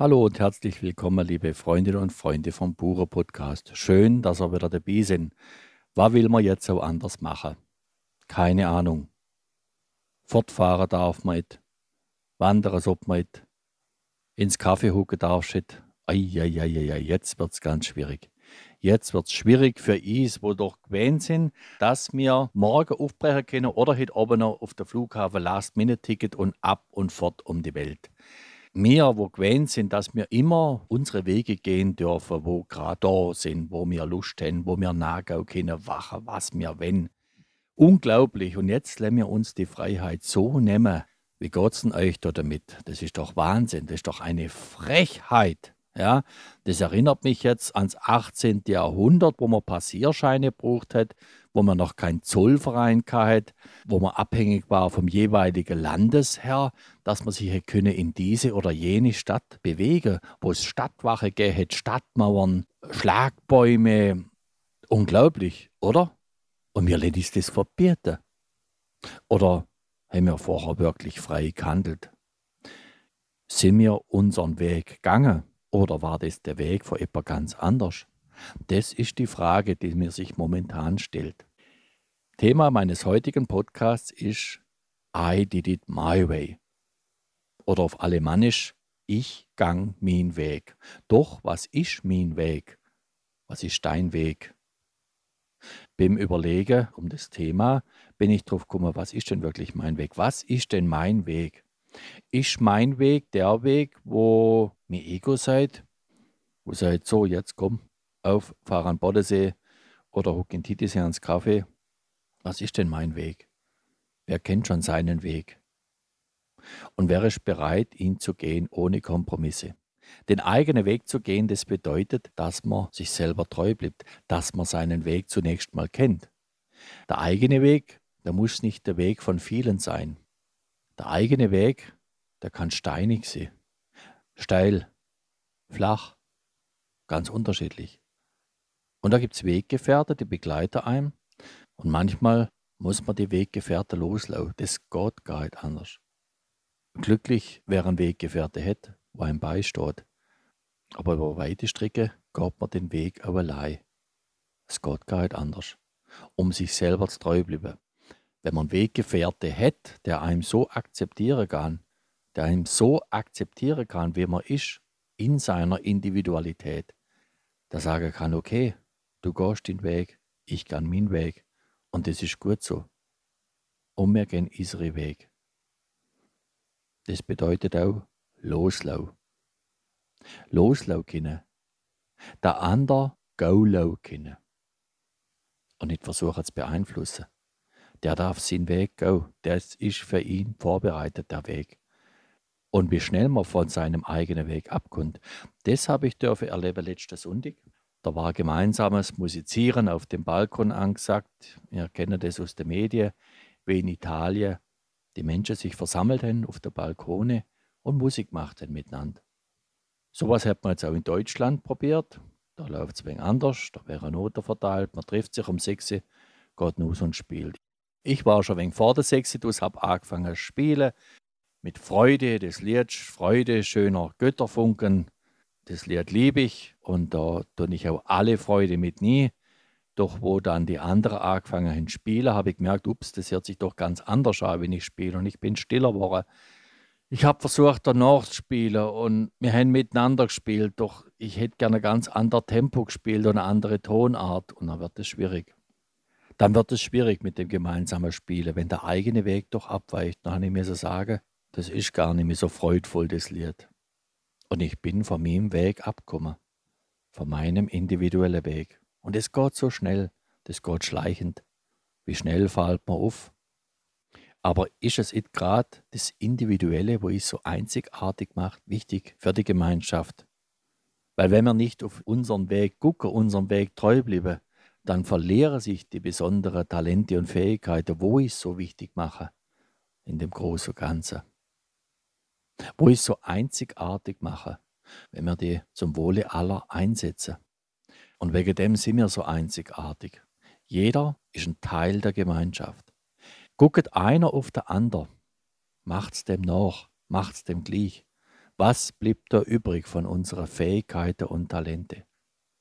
Hallo und herzlich willkommen, liebe Freundinnen und Freunde vom Bura Podcast. Schön, dass ihr wieder dabei sind. Was will man jetzt so anders machen? Keine Ahnung. Fortfahren darf man nicht. Wandern sollte man nicht. Ins Kaffee hucken darfst du nicht. Eieieiei, jetzt wird es ganz schwierig. Jetzt wird es schwierig für uns, wo doch gewöhnt sind, dass wir morgen aufbrechen können oder heute oben noch auf der Flughafen Last-Minute-Ticket und ab und fort um die Welt. Wir, wo gewöhnt sind, dass wir immer unsere Wege gehen dürfen, wo gerade da sind, wo wir Lust haben, wo wir nachgehen können, wachen, was wir wollen. Unglaublich. Und jetzt lassen wir uns die Freiheit so nehmen. Wie geht's denn euch da damit? Das ist doch Wahnsinn. Das ist doch eine Frechheit. Ja, das erinnert mich jetzt ans 18. Jahrhundert, wo man Passierscheine gebraucht hat, wo man noch keinen Zollverein hatte, wo man abhängig war vom jeweiligen Landesherr, dass man sich könne in diese oder jene Stadt bewegen, wo es Stadtwache gäbe, Stadtmauern, Schlagbäume. Unglaublich, oder? Und mir lässt das verbieten. Oder haben wir vorher wirklich frei gehandelt? Sind wir unseren Weg gegangen? Oder war das der Weg von etwas ganz anders? Das ist die Frage, die mir sich momentan stellt. Thema meines heutigen Podcasts ist I did it my way. Oder auf Alemannisch Ich gang mein Weg. Doch, was ist mein Weg? Was ist dein Weg? Beim Überlegen um das Thema bin ich drauf gekommen, was ist denn wirklich mein Weg? Was ist denn mein Weg? Ist mein Weg der Weg, wo mir Ego seid, wo seid so, jetzt komm, auf, fahr an Bodensee oder huck in Titisee ans Kaffee. Was ist denn mein Weg? Wer kennt schon seinen Weg? Und wer ist bereit, ihn zu gehen ohne Kompromisse? Den eigenen Weg zu gehen, das bedeutet, dass man sich selber treu bleibt, dass man seinen Weg zunächst mal kennt. Der eigene Weg, der muss nicht der Weg von vielen sein. Der eigene Weg, der kann steinig sein, steil, flach, ganz unterschiedlich. Und da gibt es Weggefährte, die begleiten einem. Und manchmal muss man die Weggefährte loslaufen. Das geht gar nicht anders. Glücklich, wer einen Weggefährte hat, wo einem beisteht. Aber über weite Strecke geht man den Weg auch allein. Es geht gar nicht anders. Um sich selber zu treu bleiben wenn man Weggefährte hat, der einem so akzeptieren kann, der einem so akzeptieren kann, wie man ist, in seiner Individualität, der sagen kann, okay, du gehst den Weg, ich gehe meinen Weg und das ist gut so. Und wir gehen unseren Weg. Das bedeutet auch loslau. Loslau können. Der andere low können. Und nicht versuchen zu beeinflussen der darf seinen Weg gehen. Das ist für ihn vorbereitet, der Weg. Und wie schnell man von seinem eigenen Weg abkommt, das habe ich dürfen erleben letzten Sonntag. Da war gemeinsames Musizieren auf dem Balkon angesagt. Wir kennen das aus den Medien, wie in Italien die Menschen sich versammelt haben auf der Balkone und Musik machten miteinander. Sowas hat man jetzt auch in Deutschland probiert. Da läuft es wenig anders, da wäre Noten verteilt, man trifft sich um 6 Uhr, geht raus und spielt. Ich war schon wenig vor der Sexitus, habe angefangen zu spielen. Mit Freude des Lieds, Freude schöner Götterfunken. Das Lied liebe ich und da tue ich auch alle Freude mit nie. Doch wo dann die anderen angefangen haben zu spielen, habe ich gemerkt, ups, das hört sich doch ganz anders an, wenn ich spiele. Und ich bin stiller geworden. Ich habe versucht, danach zu spielen und wir haben miteinander gespielt, doch ich hätte gerne ein ganz anderes Tempo gespielt und eine andere Tonart und dann wird es schwierig dann wird es schwierig mit dem gemeinsamen Spielen, wenn der eigene Weg doch abweicht. Dann habe ich mir so sagen, das ist gar nicht mehr so freudvoll, das Lied. Und ich bin von meinem Weg abgekommen, von meinem individuellen Weg. Und es geht so schnell, das geht schleichend. Wie schnell fällt man auf? Aber ist es nicht gerade das Individuelle, wo es so einzigartig macht, wichtig für die Gemeinschaft? Weil wenn wir nicht auf unseren Weg gucken, unseren Weg treu bleiben, dann verlieren sich die besonderen Talente und Fähigkeiten, wo ich es so wichtig mache, in dem großen Ganzen. Wo ich es so einzigartig mache, wenn wir die zum Wohle aller einsetzen. Und wegen dem sind wir so einzigartig. Jeder ist ein Teil der Gemeinschaft. Guckt einer auf den anderen, macht's dem nach, macht's dem gleich. Was blieb da übrig von unseren Fähigkeiten und Talente?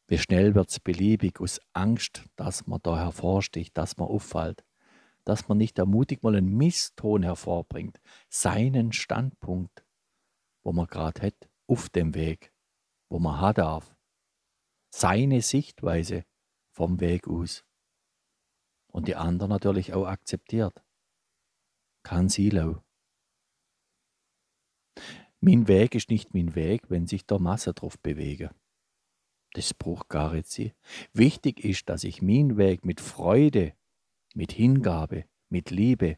Wie schnell wird es beliebig aus Angst, dass man da hervorsticht, dass man auffällt, dass man nicht ermutigt mal einen Misston hervorbringt, seinen Standpunkt, wo man gerade hat, auf dem Weg, wo man hat darf, seine Sichtweise vom Weg aus. Und die anderen natürlich auch akzeptiert. Kein Silo. Mein Weg ist nicht mein Weg, wenn sich der Masse drauf bewege. Das braucht gar nicht sie. Wichtig ist, dass ich meinen Weg mit Freude, mit Hingabe, mit Liebe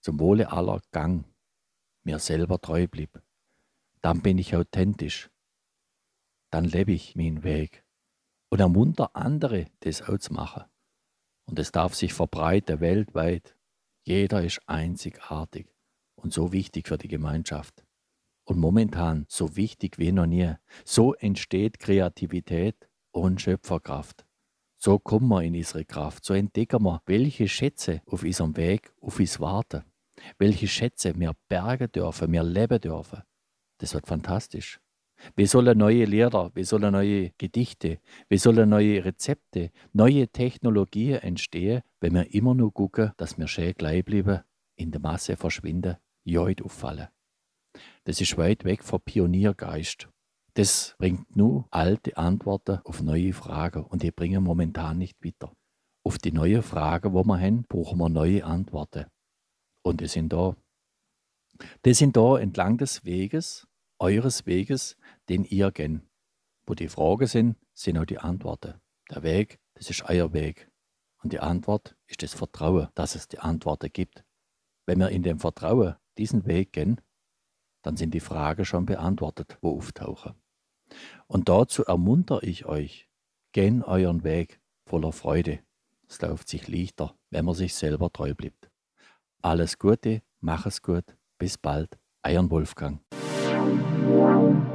zum Wohle aller Gang mir selber treu blieb. Dann bin ich authentisch. Dann lebe ich meinen Weg und ermunter andere, das auch zu machen. Und es darf sich verbreiten weltweit. Jeder ist einzigartig und so wichtig für die Gemeinschaft und momentan so wichtig wie noch nie. So entsteht Kreativität und Schöpferkraft. So kommen wir in unsere Kraft, so entdecken wir, welche Schätze auf unserem Weg auf uns warten, welche Schätze wir bergen dürfen, wir leben dürfen. Das wird fantastisch. Wir sollen neue Lehrer, wir sollen neue Gedichte, wir sollen neue Rezepte, neue Technologien entstehen, wenn wir immer nur gucken, dass wir schön gleich bleiben, in der Masse verschwinden, joid auffallen. Das ist weit weg vom Pioniergeist. Das bringt nur alte Antworten auf neue Fragen und die bringen momentan nicht weiter. Auf die neuen Fragen, wo wir haben, brauchen wir neue Antworten. Und die sind da. Die sind da entlang des Weges, eures Weges, den ihr geht. Wo die Fragen sind, sind auch die Antworten. Der Weg, das ist euer Weg. Und die Antwort ist das Vertrauen, dass es die Antworten gibt. Wenn wir in dem Vertrauen diesen Weg gehen, dann sind die Fragen schon beantwortet, wo auftauchen. Und dazu ermuntere ich euch, gehen euren Weg voller Freude. Es läuft sich leichter, wenn man sich selber treu bleibt. Alles Gute, mach es gut, bis bald, euer Wolfgang. Wow.